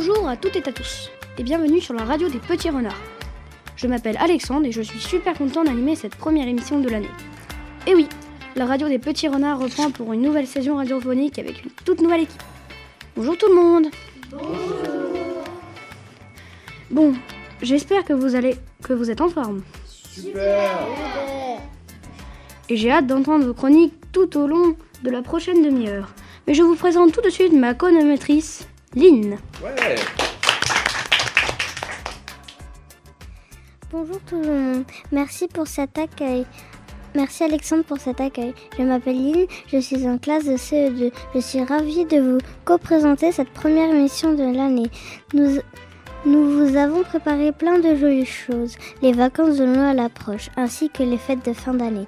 Bonjour à toutes et à tous, et bienvenue sur la radio des petits renards. Je m'appelle Alexandre et je suis super content d'animer cette première émission de l'année. Et oui, la radio des petits renards reprend pour une nouvelle saison radiophonique avec une toute nouvelle équipe. Bonjour tout le monde Bonjour Bon, j'espère que vous allez que vous êtes en forme. Super Et j'ai hâte d'entendre vos chroniques tout au long de la prochaine demi-heure. Mais je vous présente tout de suite ma chronométrice, Lynn. Ouais Bonjour tout le monde, merci pour cet accueil. Merci Alexandre pour cet accueil. Je m'appelle Lynn, je suis en classe de CE2. Je suis ravie de vous co-présenter cette première émission de l'année. Nous, nous vous avons préparé plein de jolies choses. Les vacances de Noël approchent, ainsi que les fêtes de fin d'année.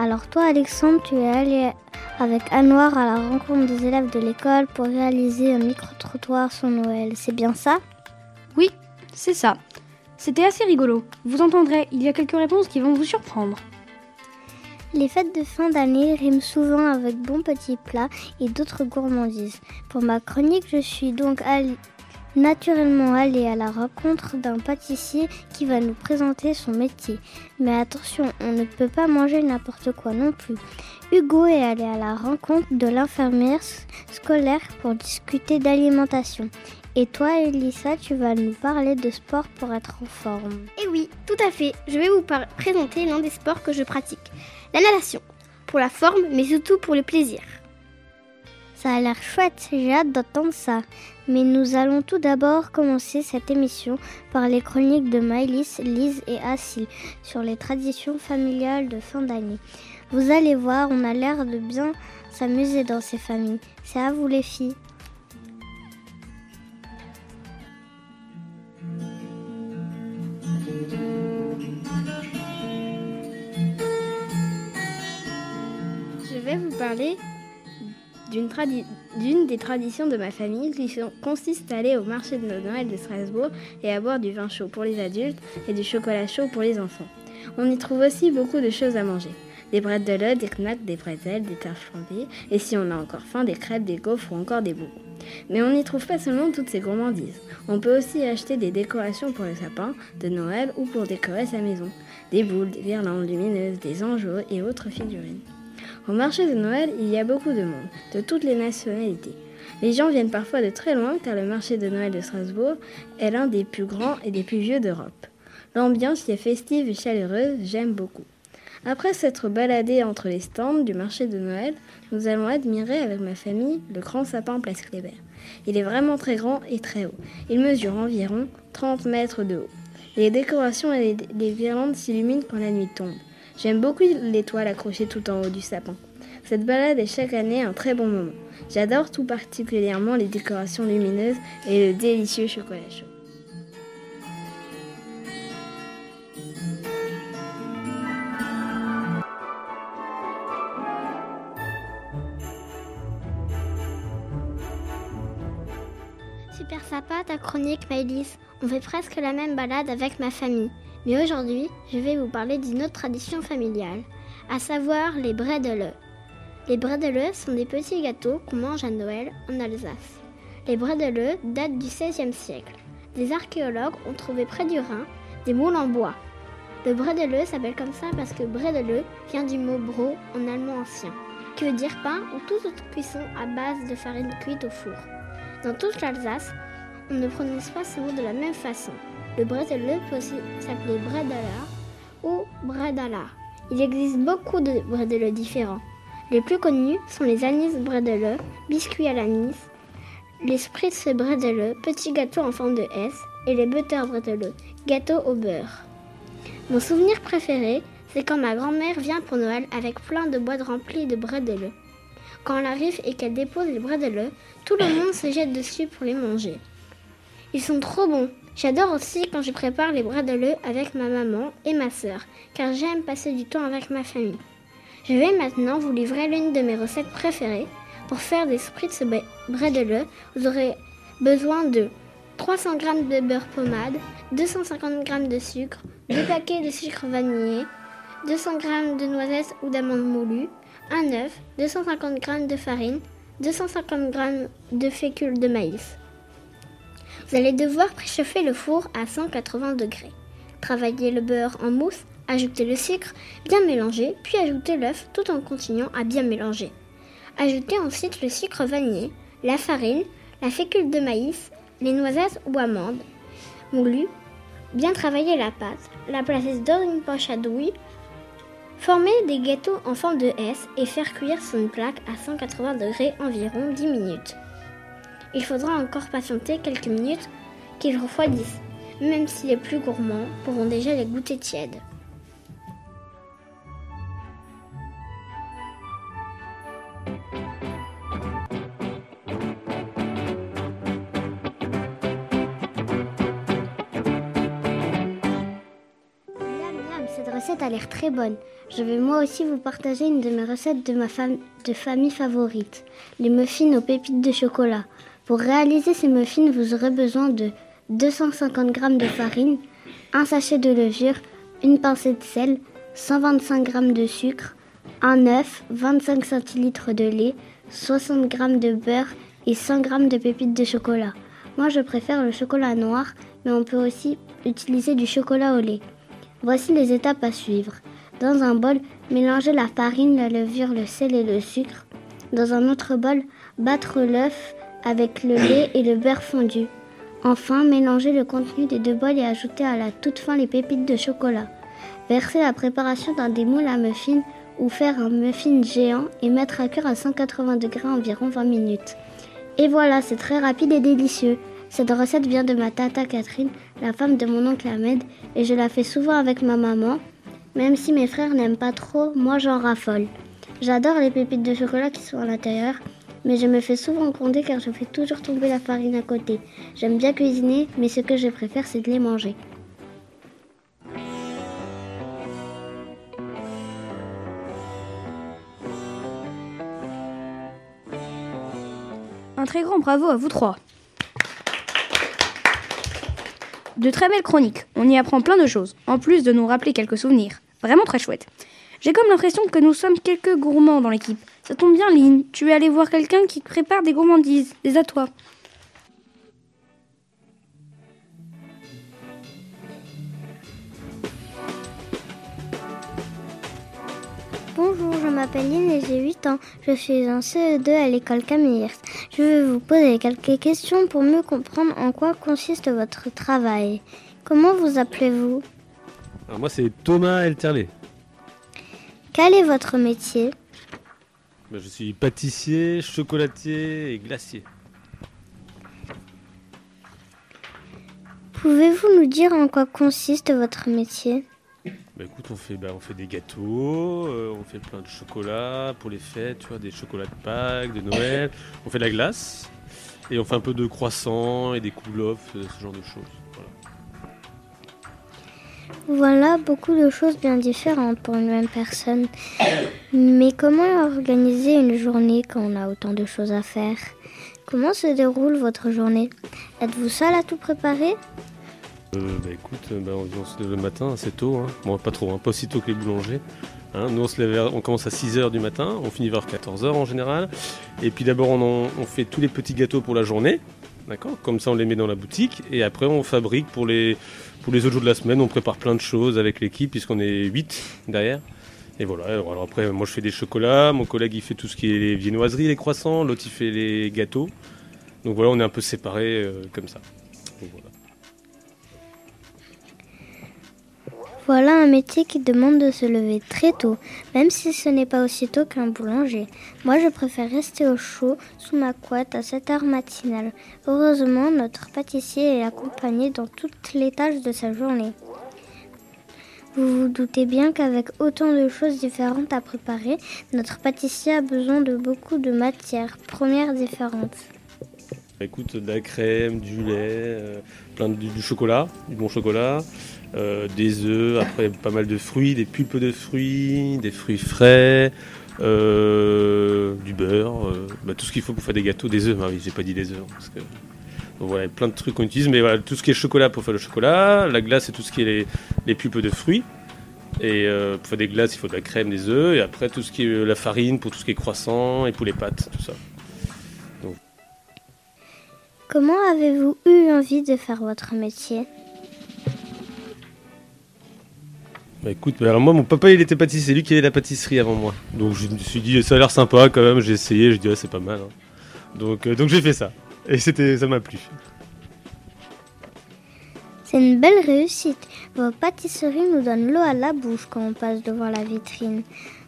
Alors toi Alexandre, tu es allé avec Anouar à la rencontre des élèves de l'école pour réaliser un micro-trottoir sur Noël. C'est bien ça? Oui, c'est ça. C'était assez rigolo. Vous entendrez, il y a quelques réponses qui vont vous surprendre. Les fêtes de fin d'année riment souvent avec bons petits plats et d'autres gourmandises. Pour ma chronique, je suis donc allée, naturellement allée à la rencontre d'un pâtissier qui va nous présenter son métier. Mais attention, on ne peut pas manger n'importe quoi non plus. Hugo est allé à la rencontre de l'infirmière scolaire pour discuter d'alimentation. Et toi, Elissa, tu vas nous parler de sport pour être en forme. Eh oui, tout à fait. Je vais vous présenter l'un des sports que je pratique. La natation. Pour la forme, mais surtout pour le plaisir. Ça a l'air chouette, j'ai hâte d'entendre ça. Mais nous allons tout d'abord commencer cette émission par les chroniques de Maëlys, Lise et Assil sur les traditions familiales de fin d'année. Vous allez voir, on a l'air de bien s'amuser dans ces familles. C'est à vous les filles. Je vais vous parler d'une des traditions de ma famille qui consiste à aller au marché de Noël de Strasbourg et à boire du vin chaud pour les adultes et du chocolat chaud pour les enfants. On y trouve aussi beaucoup de choses à manger. Des brettes de lait, des knacks, des bretzels, des tartes flambées, et si on a encore faim, des crêpes, des gaufres ou encore des bonbons. Mais on n'y trouve pas seulement toutes ces gourmandises. On peut aussi acheter des décorations pour le sapin de Noël ou pour décorer sa maison. Des boules, des guirlandes lumineuses, des angeaux et autres figurines. Au marché de Noël, il y a beaucoup de monde, de toutes les nationalités. Les gens viennent parfois de très loin car le marché de Noël de Strasbourg est l'un des plus grands et des plus vieux d'Europe. L'ambiance y est festive et chaleureuse, j'aime beaucoup. Après s'être baladé entre les stands du marché de Noël, nous allons admirer avec ma famille le grand sapin Place Kléber. Il est vraiment très grand et très haut. Il mesure environ 30 mètres de haut. Les décorations et les, les s'illuminent quand la nuit tombe. J'aime beaucoup l'étoile accrochée tout en haut du sapin. Cette balade est chaque année un très bon moment. J'adore tout particulièrement les décorations lumineuses et le délicieux chocolat chaud. Super sympa ta chronique, Maëlys. On fait presque la même balade avec ma famille. Mais aujourd'hui, je vais vous parler d'une autre tradition familiale, à savoir les bredele. Les bredele sont des petits gâteaux qu'on mange à Noël en Alsace. Les bredele datent du XVIe siècle. Des archéologues ont trouvé près du Rhin des moules en bois. Le bredele s'appelle comme ça parce que bredele vient du mot bro en allemand ancien, qui veut dire pain ou toute autre cuisson à base de farine cuite au four. Dans toute l'Alsace, on ne prononce pas ce mot de la même façon. Le bretelle peut aussi s'appeler bredala ou bredala. Il existe beaucoup de bredele différents. Les plus connus sont les anis bredele, biscuits à l'anis, les spritz bredele, petits gâteaux en forme de S, et les butter bredele, gâteaux au beurre. Mon souvenir préféré, c'est quand ma grand-mère vient pour Noël avec plein de boîtes remplies de bredele. Quand elle arrive et qu'elle dépose les bredele, tout le monde se jette dessus pour les manger. Ils sont trop bons. J'adore aussi quand je prépare les bredele avec ma maman et ma sœur, car j'aime passer du temps avec ma famille. Je vais maintenant vous livrer l'une de mes recettes préférées. Pour faire des spritz bredele, vous aurez besoin de 300 g de beurre pommade, 250 g de sucre, 2 paquets de sucre vanillé, 200 g de noisettes ou d'amandes moulues, un œuf, 250 g de farine, 250 g de fécule de maïs. Vous allez devoir préchauffer le four à 180 degrés. Travailler le beurre en mousse, ajouter le sucre, bien mélanger, puis ajouter l'œuf tout en continuant à bien mélanger. Ajoutez ensuite le sucre vanillé, la farine, la fécule de maïs, les noisettes ou amandes moulues. Bien travailler la pâte, la placer dans une poche à douille, former des gâteaux en forme de S et faire cuire sur une plaque à 180 degrés environ 10 minutes. Il faudra encore patienter quelques minutes qu'ils refroidissent, même si les plus gourmands pourront déjà les goûter tièdes. cette recette a l'air très bonne. Je vais moi aussi vous partager une de mes recettes de ma de famille favorite, les muffins aux pépites de chocolat. Pour réaliser ces muffins, vous aurez besoin de 250 g de farine, un sachet de levure, une pincée de sel, 125 g de sucre, un œuf, 25 centilitres de lait, 60 g de beurre et 100 g de pépites de chocolat. Moi, je préfère le chocolat noir, mais on peut aussi utiliser du chocolat au lait. Voici les étapes à suivre. Dans un bol, mélangez la farine, la levure, le sel et le sucre. Dans un autre bol, battre l'œuf avec le lait et le beurre fondu. Enfin, mélangez le contenu des deux bols et ajoutez à la toute fin les pépites de chocolat. Versez la préparation dans des moules à muffins ou faire un muffin géant et mettre à cuire à 180 degrés environ 20 minutes. Et voilà, c'est très rapide et délicieux. Cette recette vient de ma tata Catherine, la femme de mon oncle Ahmed, et je la fais souvent avec ma maman. Même si mes frères n'aiment pas trop, moi j'en raffole. J'adore les pépites de chocolat qui sont à l'intérieur, mais je me fais souvent gronder car je fais toujours tomber la farine à côté. J'aime bien cuisiner, mais ce que je préfère c'est de les manger. Un très grand bravo à vous trois. De très belles chroniques, on y apprend plein de choses, en plus de nous rappeler quelques souvenirs. Vraiment très chouette. J'ai comme l'impression que nous sommes quelques gourmands dans l'équipe. Ça tombe bien, Lynn. Tu es allé voir quelqu'un qui prépare des gourmandises. Des à toi. Bonjour, je m'appelle Lynn et j'ai 8 ans. Je suis en CE2 à l'école Camille Je vais vous poser quelques questions pour mieux comprendre en quoi consiste votre travail. Comment vous appelez-vous? Alors moi c'est Thomas Elterlé. Quel est votre métier? Ben, Je suis pâtissier, chocolatier et glacier. Pouvez-vous nous dire en quoi consiste votre métier? Bah écoute, on fait, bah, on fait des gâteaux, euh, on fait plein de chocolat pour les fêtes, tu vois, des chocolats de Pâques, de Noël. On fait de la glace et on fait un peu de croissants et des couvloffs, euh, ce genre de choses. Voilà. beaucoup de choses bien différentes pour une même personne. Mais comment organiser une journée quand on a autant de choses à faire? Comment se déroule votre journée? Êtes-vous seul à tout préparer? Euh, bah écoute, euh, bah, on, se lève le matin assez tôt, hein. bon pas trop, hein, pas aussi tôt que les boulangers. Hein. Nous on commence à 6h du matin, on finit vers 14h en général. Et puis d'abord on, fait tous les petits gâteaux pour la journée, d'accord Comme ça on les met dans la boutique et après on fabrique pour les, pour les autres jours de la semaine, on prépare plein de choses avec l'équipe puisqu'on est 8 derrière. Et voilà, alors après moi je fais des chocolats, mon collègue il fait tout ce qui est les viennoiseries, les croissants, l'autre il fait les gâteaux. Donc voilà, on est un peu séparés euh, comme ça. Voilà un métier qui demande de se lever très tôt, même si ce n'est pas aussi tôt qu'un boulanger. Moi, je préfère rester au chaud sous ma couette à 7 heures matinale. Heureusement, notre pâtissier est accompagné dans toutes les tâches de sa journée. Vous vous doutez bien qu'avec autant de choses différentes à préparer, notre pâtissier a besoin de beaucoup de matières premières différentes. Écoute, de la crème, du lait, euh, plein de, du chocolat, du bon chocolat, euh, des œufs, après pas mal de fruits, des pulpes de fruits, des fruits frais, euh, du beurre, bah, tout ce qu'il faut pour faire des gâteaux, des œufs. Ah oui, j'ai pas dit des œufs. Parce que... Voilà, plein de trucs qu'on utilise, mais voilà, tout ce qui est chocolat pour faire le chocolat, la glace c'est tout ce qui est les, les pulpes de fruits. Et pour faire des glaces, il faut de la crème, des œufs, et après tout ce qui est la farine pour tout ce qui est croissant et pour les pâtes, tout ça. Comment avez-vous eu envie de faire votre métier? Bah écoute, bah alors moi mon papa il était pâtissier, c'est lui qui avait la pâtisserie avant moi. Donc je me suis dit ça a l'air sympa quand même, j'ai essayé, j'ai dit ah, c'est pas mal. hein. Donc, euh, donc j'ai fait ça. Et c'était ça m'a plu. C'est une belle réussite. Vos pâtisseries nous donnent l'eau à la bouche quand on passe devant la vitrine.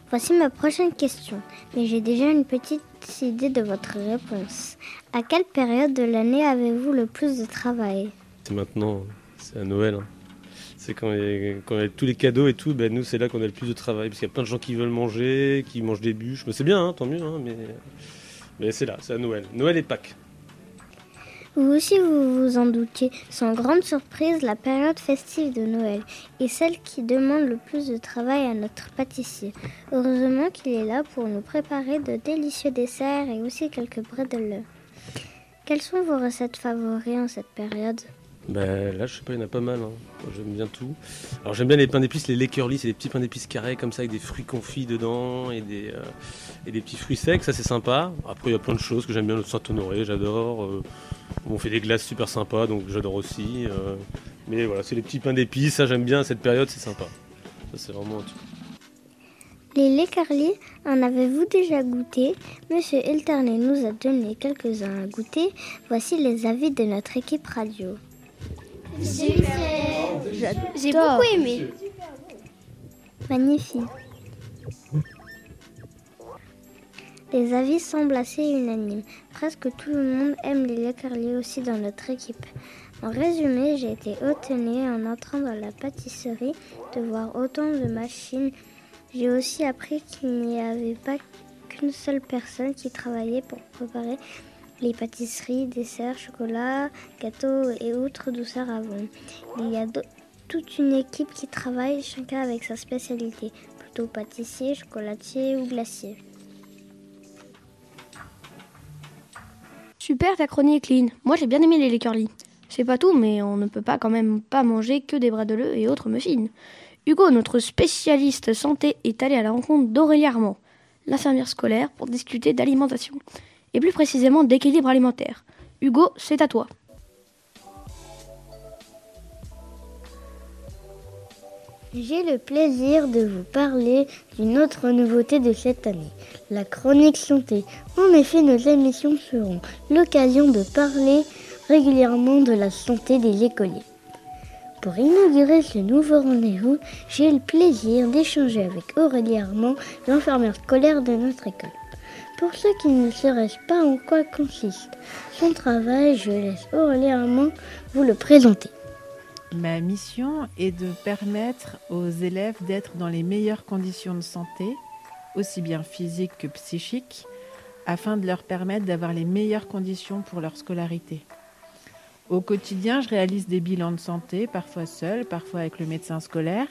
Voici ma prochaine question, mais j'ai déjà une petite idée de votre réponse. À quelle période de l'année avez-vous le plus de travail C'est maintenant, c'est à Noël. hein. C'est quand il y a tous les cadeaux et tout, ben nous c'est là qu'on a le plus de travail. Parce qu'il y a plein de gens qui veulent manger, qui mangent des bûches. Mais c'est bien, hein, tant mieux, hein, mais, mais c'est là, c'est à Noël. Noël et Pâques. Vous aussi, vous vous en doutiez, sans grande surprise, la période festive de Noël est celle qui demande le plus de travail à notre pâtissier. Heureusement qu'il est là pour nous préparer de délicieux desserts et aussi quelques bredelles. Quelles sont vos recettes favoris en cette période? Ben là, je sais pas, il y en a pas mal. hein. J'aime bien tout. Alors j'aime bien les pains d'épices, les curly, c'est des petits pains d'épices carrés comme ça avec des fruits confits dedans et des, euh, et des petits fruits secs, ça c'est sympa. Après, il y a plein de choses que j'aime bien, le Saint-Honoré, j'adore. Euh, on fait des glaces super sympas, donc j'adore aussi. euh. mais voilà, c'est les petits pains d'épices, ça j'aime bien, cette période c'est sympa. Ça c'est vraiment un truc. Les laits Carly, en avez-vous déjà goûté? Monsieur Elterney nous a donné quelques-uns à goûter. Voici les avis de notre équipe radio. J'ai beaucoup aimé. Magnifique. Les avis semblent assez unanimes. Presque tout le monde aime les Carly aussi dans notre équipe. En résumé, j'ai été étonnée en entrant dans la pâtisserie de voir autant de machines. J'ai aussi appris qu'il n'y avait pas qu'une seule personne qui travaillait pour préparer les pâtisseries, desserts, chocolat, gâteaux et autres douceurs vendre. Il y a toute une équipe qui travaille, chacun avec sa spécialité, plutôt pâtissier, chocolatier ou glacier. Super ta chronique, Lynn. Moi j'ai bien aimé les Lakerly. C'est pas tout, mais on ne peut pas quand même pas manger que des bras de lait et autres muffins. Hugo, notre spécialiste santé, est allé à la rencontre d'Aurélie Armand, l'infirmière scolaire, pour discuter d'alimentation. Et plus précisément d'équilibre alimentaire. Hugo, c'est à toi. J'ai le plaisir de vous parler d'une autre nouveauté de cette année, la chronique santé. En effet, nos émissions seront l'occasion de parler régulièrement de la santé des écoliers. Pour inaugurer ce nouveau rendez-vous, j'ai le plaisir d'échanger avec Aurélie Armand, l'infirmière scolaire de notre école. Pour ceux qui ne sauraient pas en quoi consiste son travail, je laisse Aurélie Armand vous le présenter. Ma mission est de permettre aux élèves d'être dans les meilleures conditions de santé, aussi bien physiques que psychiques, afin de leur permettre d'avoir les meilleures conditions pour leur scolarité. Au quotidien, je réalise des bilans de santé, parfois seul, parfois avec le médecin scolaire.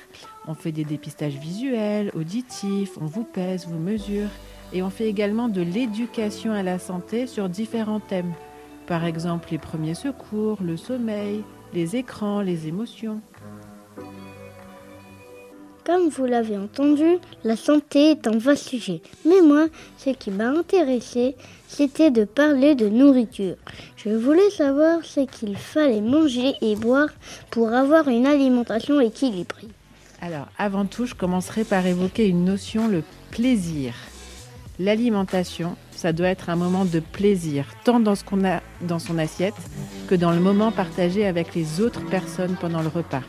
On fait des dépistages visuels, auditifs, on vous pèse, vous mesure. Et on fait également de l'éducation à la santé sur différents thèmes. Par exemple, les premiers secours, le sommeil, les écrans, les émotions. Comme vous l'avez entendu, la santé est un vaste sujet. Mais moi, ce qui m'a intéressé, c'était de parler de nourriture. Je voulais savoir ce qu'il fallait manger et boire pour avoir une alimentation équilibrée. Alors, avant tout, je commencerai par évoquer une notion, le plaisir. L'alimentation, ça doit être un moment de plaisir, tant dans ce qu'on a dans son assiette que dans le moment partagé avec les autres personnes pendant le repas.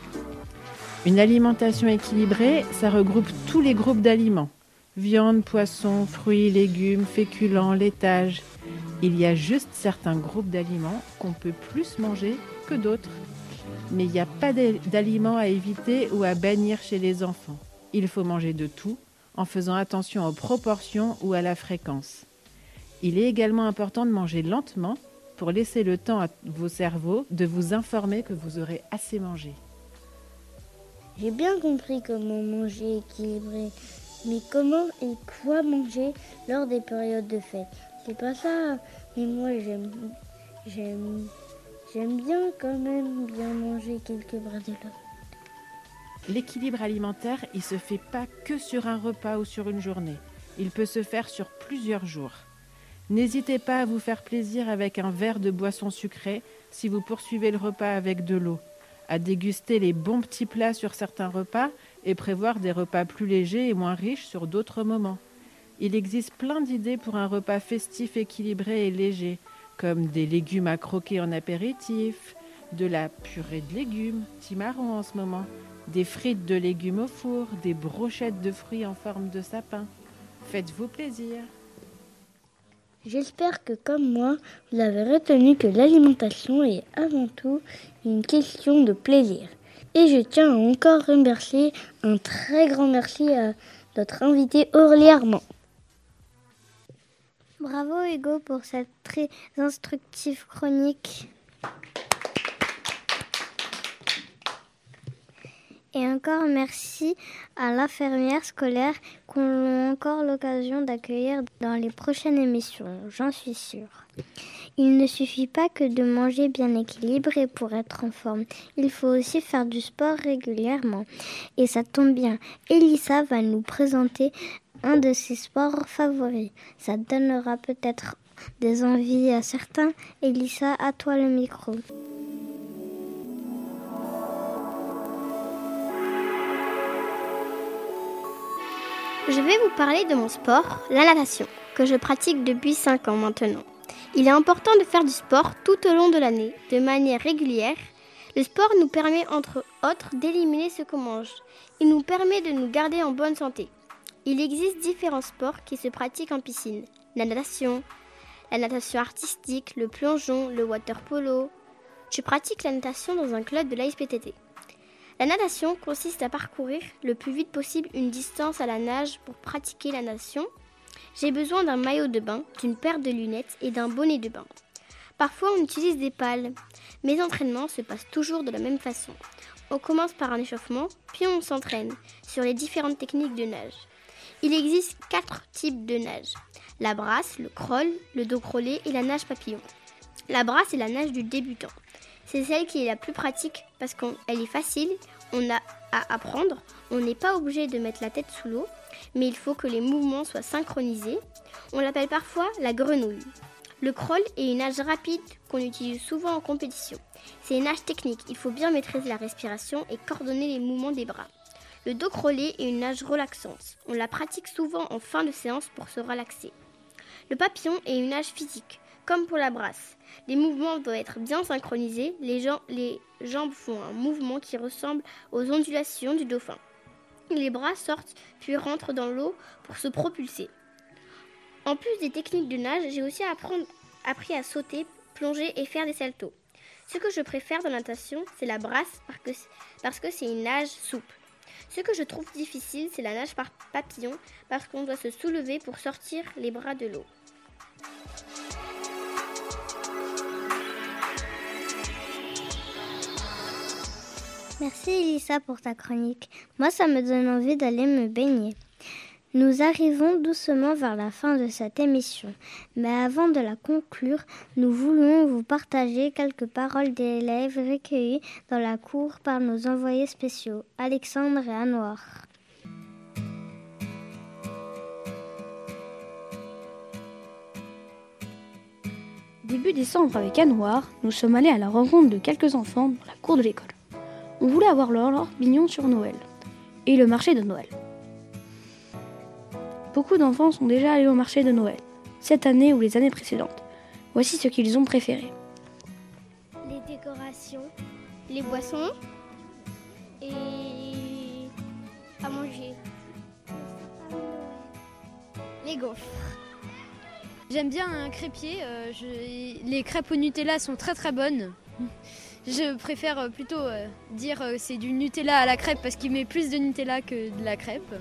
Une alimentation équilibrée, ça regroupe tous les groupes d'aliments. Viande, poisson, fruits, légumes, féculents, laitage. Il y a juste certains groupes d'aliments qu'on peut plus manger que d'autres. Mais il n'y a pas d'a- d'aliments à éviter ou à bannir chez les enfants. Il faut manger de tout en faisant attention aux proportions ou à la fréquence. Il est également important de manger lentement pour laisser le temps à vos cerveaux de vous informer que vous aurez assez mangé. J'ai bien compris comment manger équilibré, mais comment et quoi manger lors des périodes de fête C'est pas ça. Mais moi, j'aime, j'aime, j'aime bien quand même bien manger quelques bras de lait. L'équilibre alimentaire, il se fait pas que sur un repas ou sur une journée. Il peut se faire sur plusieurs jours. N'hésitez pas à vous faire plaisir avec un verre de boisson sucrée si vous poursuivez le repas avec de l'eau, à déguster les bons petits plats sur certains repas et prévoir des repas plus légers et moins riches sur d'autres moments. Il existe plein d'idées pour un repas festif équilibré et léger, comme des légumes à croquer en apéritif, de la purée de légumes, timarron en ce moment, des frites de légumes au four, des brochettes de fruits en forme de sapin. Faites-vous plaisir. J'espère que comme moi, vous avez retenu que l'alimentation est avant tout une question de plaisir. Et je tiens à encore remercier un très grand merci à notre invité Aurélie Armand. Bravo Hugo pour cette très instructive chronique. Et encore merci à l'infirmière scolaire qu'on a encore l'occasion d'accueillir dans les prochaines émissions, j'en suis sûre. Il ne suffit pas que de manger bien équilibré pour être en forme. Il faut aussi faire du sport régulièrement. Et ça tombe bien, Elissa va nous présenter un de ses sports favoris. Ça donnera peut-être des envies à certains. Elissa, à toi le micro. Je vais vous parler de mon sport, la natation, que je pratique depuis 5 ans maintenant. Il est important de faire du sport tout au long de l'année, de manière régulière. Le sport nous permet entre autres d'éliminer ce qu'on mange. Il nous permet de nous garder en bonne santé. Il existe différents sports qui se pratiquent en piscine. La natation, la natation artistique, le plongeon, le water polo. Je pratique la natation dans un club de l'ASPTT. La natation consiste à parcourir le plus vite possible une distance à la nage pour pratiquer la natation. J'ai besoin d'un maillot de bain, d'une paire de lunettes et d'un bonnet de bain. Parfois on utilise des pales. Mes entraînements se passent toujours de la même façon. On commence par un échauffement, puis on s'entraîne sur les différentes techniques de nage. Il existe quatre types de nage. La brasse, le crawl, le dos crawlé et la nage papillon. La brasse est la nage du débutant. C'est celle qui est la plus pratique parce qu'elle est facile, on a à apprendre, on n'est pas obligé de mettre la tête sous l'eau, mais il faut que les mouvements soient synchronisés. On l'appelle parfois la grenouille. Le crawl est une nage rapide qu'on utilise souvent en compétition. C'est une nage technique, il faut bien maîtriser la respiration et coordonner les mouvements des bras. Le dos crawlé est une nage relaxante. On la pratique souvent en fin de séance pour se relaxer. Le papillon est une nage physique, comme pour la brasse. Les mouvements doivent être bien synchronisés. Les, les jambes font un mouvement qui ressemble aux ondulations du dauphin. Les bras sortent puis rentrent dans l'eau pour se propulser. En plus des techniques de nage, j'ai aussi appris à sauter, plonger et faire des saltos. Ce que je préfère dans la natation, c'est la brasse parce que c'est une nage souple. Ce que je trouve difficile, c'est la nage par papillon parce qu'on doit se soulever pour sortir les bras de l'eau. Merci Elissa pour ta chronique. Moi, ça me donne envie d'aller me baigner. Nous arrivons doucement vers la fin de cette émission, mais avant de la conclure, nous voulons vous partager quelques paroles d'élèves recueillies dans la cour par nos envoyés spéciaux, Alexandre et Anouar. Début décembre avec Anouar, nous sommes allés à la rencontre de quelques enfants dans la cour de l'école. On voulait avoir leur mignon sur Noël et le marché de Noël. Beaucoup d'enfants sont déjà allés au marché de Noël, cette année ou les années précédentes. Voici ce qu'ils ont préféré. Les décorations, les boissons et à manger. Les gaufres. J'aime bien un crêpier. Euh, les crêpes au Nutella sont très très bonnes. Je préfère euh, plutôt euh, dire euh, c'est du Nutella à la crêpe parce qu'il met plus de Nutella que de la crêpe.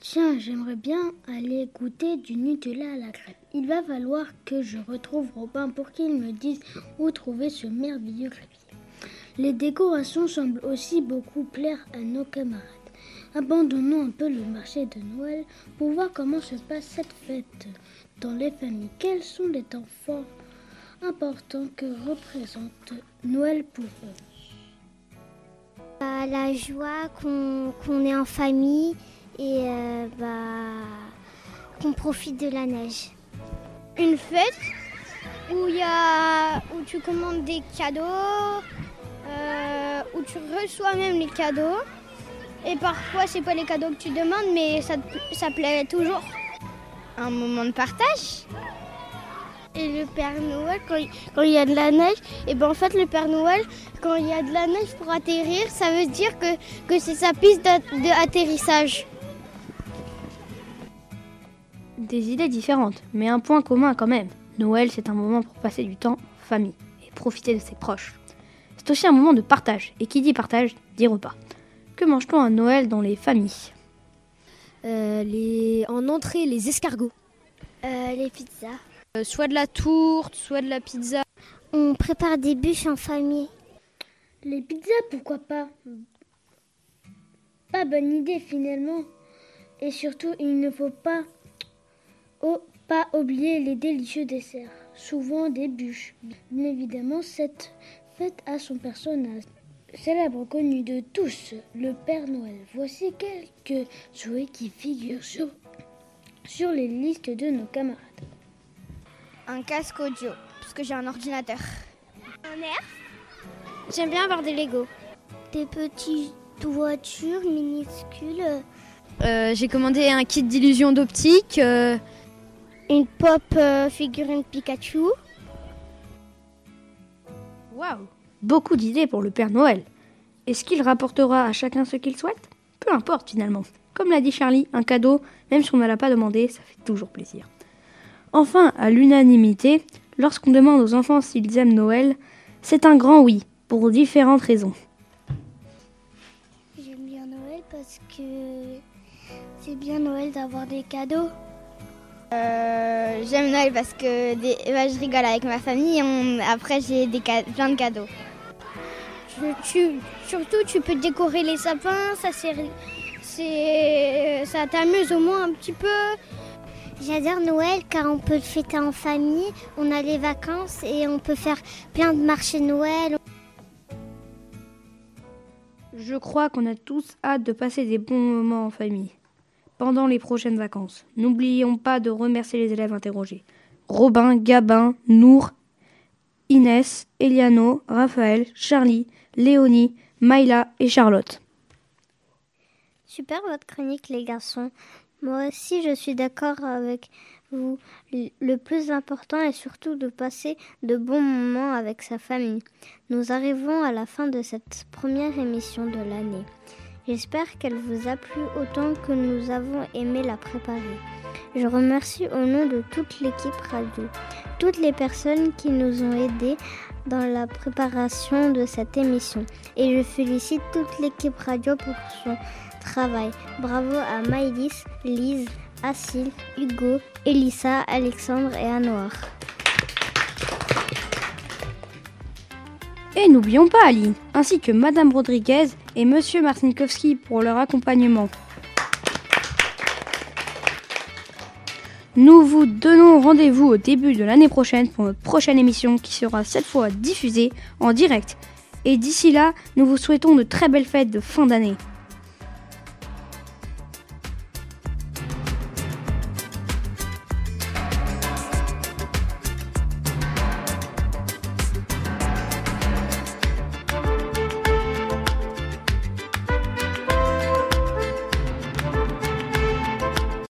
Tiens, j'aimerais bien aller goûter du Nutella à la crêpe. Il va falloir que je retrouve Robin pour qu'il me dise où trouver ce merveilleux crêpier. Les décorations semblent aussi beaucoup plaire à nos camarades. Abandonnons un peu le marché de Noël pour voir comment se passe cette fête dans les familles. Quels sont les temps forts important que représente Noël pour eux bah, La joie qu'on est en famille et euh, bah, qu'on profite de la neige. Une fête où, y a, où tu commandes des cadeaux, euh, où tu reçois même les cadeaux. Et parfois, c'est pas les cadeaux que tu demandes, mais ça, ça plaît toujours. Un moment de partage. Et le Père Noël, quand il, quand il y a de la neige, et ben en fait, le Père Noël, quand il y a de la neige pour atterrir, ça veut dire que, que c'est sa piste d'atterrissage. Des idées différentes, mais un point commun quand même. Noël, c'est un moment pour passer du temps en famille et profiter de ses proches. C'est aussi un moment de partage, et qui dit partage dit repas. Que mange-t-on à Noël dans les familles? Euh, les... En entrée, les escargots. Euh, les pizzas. Euh, soit de la tourte, soit de la pizza. On prépare des bûches en famille. Les pizzas, pourquoi pas? Pas bonne idée finalement. Et surtout, il ne faut pas, oh, pas oublier les délicieux desserts, souvent des bûches. Bien évidemment, cette fête a son personnage célèbre connu de tous, le Père Noël. Voici quelques jouets qui figurent sur, sur les listes de nos camarades. Un casque audio, parce que j'ai un ordinateur. Un air? J'aime bien avoir des Lego. Des petites voitures minuscules. Euh, j'ai commandé un kit d'illusion d'optique. Euh... Une pop euh, figurine Pikachu. Waouh Beaucoup d'idées pour le Père Noël. Est-ce qu'il rapportera à chacun ce qu'il souhaite? Peu importe finalement. Comme l'a dit Charlie, un cadeau, même si on ne l'a pas demandé, ça fait toujours plaisir. Enfin, à l'unanimité, lorsqu'on demande aux enfants s'ils aiment Noël, c'est un grand oui, pour différentes raisons. J'aime bien Noël parce que c'est bien Noël d'avoir des cadeaux. Euh, J'aime Noël parce que des... bah, je rigole avec ma famille et on... après j'ai des ca... plein de cadeaux. Tu... Surtout tu peux décorer les sapins, ça c'est ça t'amuse au moins un petit peu. J'adore Noël car on peut le fêter en famille, on a les vacances et on peut faire plein de marchés Noël. Je crois qu'on a tous hâte de passer des bons moments en famille pendant les prochaines vacances. N'oublions pas de remercier les élèves interrogés. Robin, Gabin, Nour, Inès, Eliano, Raphaël, Charlie, Léonie, Maïla et Charlotte. Super votre chronique les garçons. Moi aussi je suis d'accord avec vous. Le plus important est surtout de passer de bons moments avec sa famille. Nous arrivons à la fin de cette première émission de l'année. J'espère qu'elle vous a plu autant que nous avons aimé la préparer. Je remercie au nom de toute l'équipe radio, toutes les personnes qui nous ont aidés dans la préparation de cette émission. Et je félicite toute l'équipe radio pour son Bravo à Maïlis, Lise, Assil, Hugo, Elissa, Alexandre et Anouar. Et n'oublions pas Aline, ainsi que Madame Rodriguez et Monsieur Marcinkowski pour leur accompagnement. Nous vous donnons rendez-vous au début de l'année prochaine pour notre prochaine émission qui sera cette fois diffusée en direct. Et d'ici là, nous vous souhaitons de très belles fêtes de fin d'année.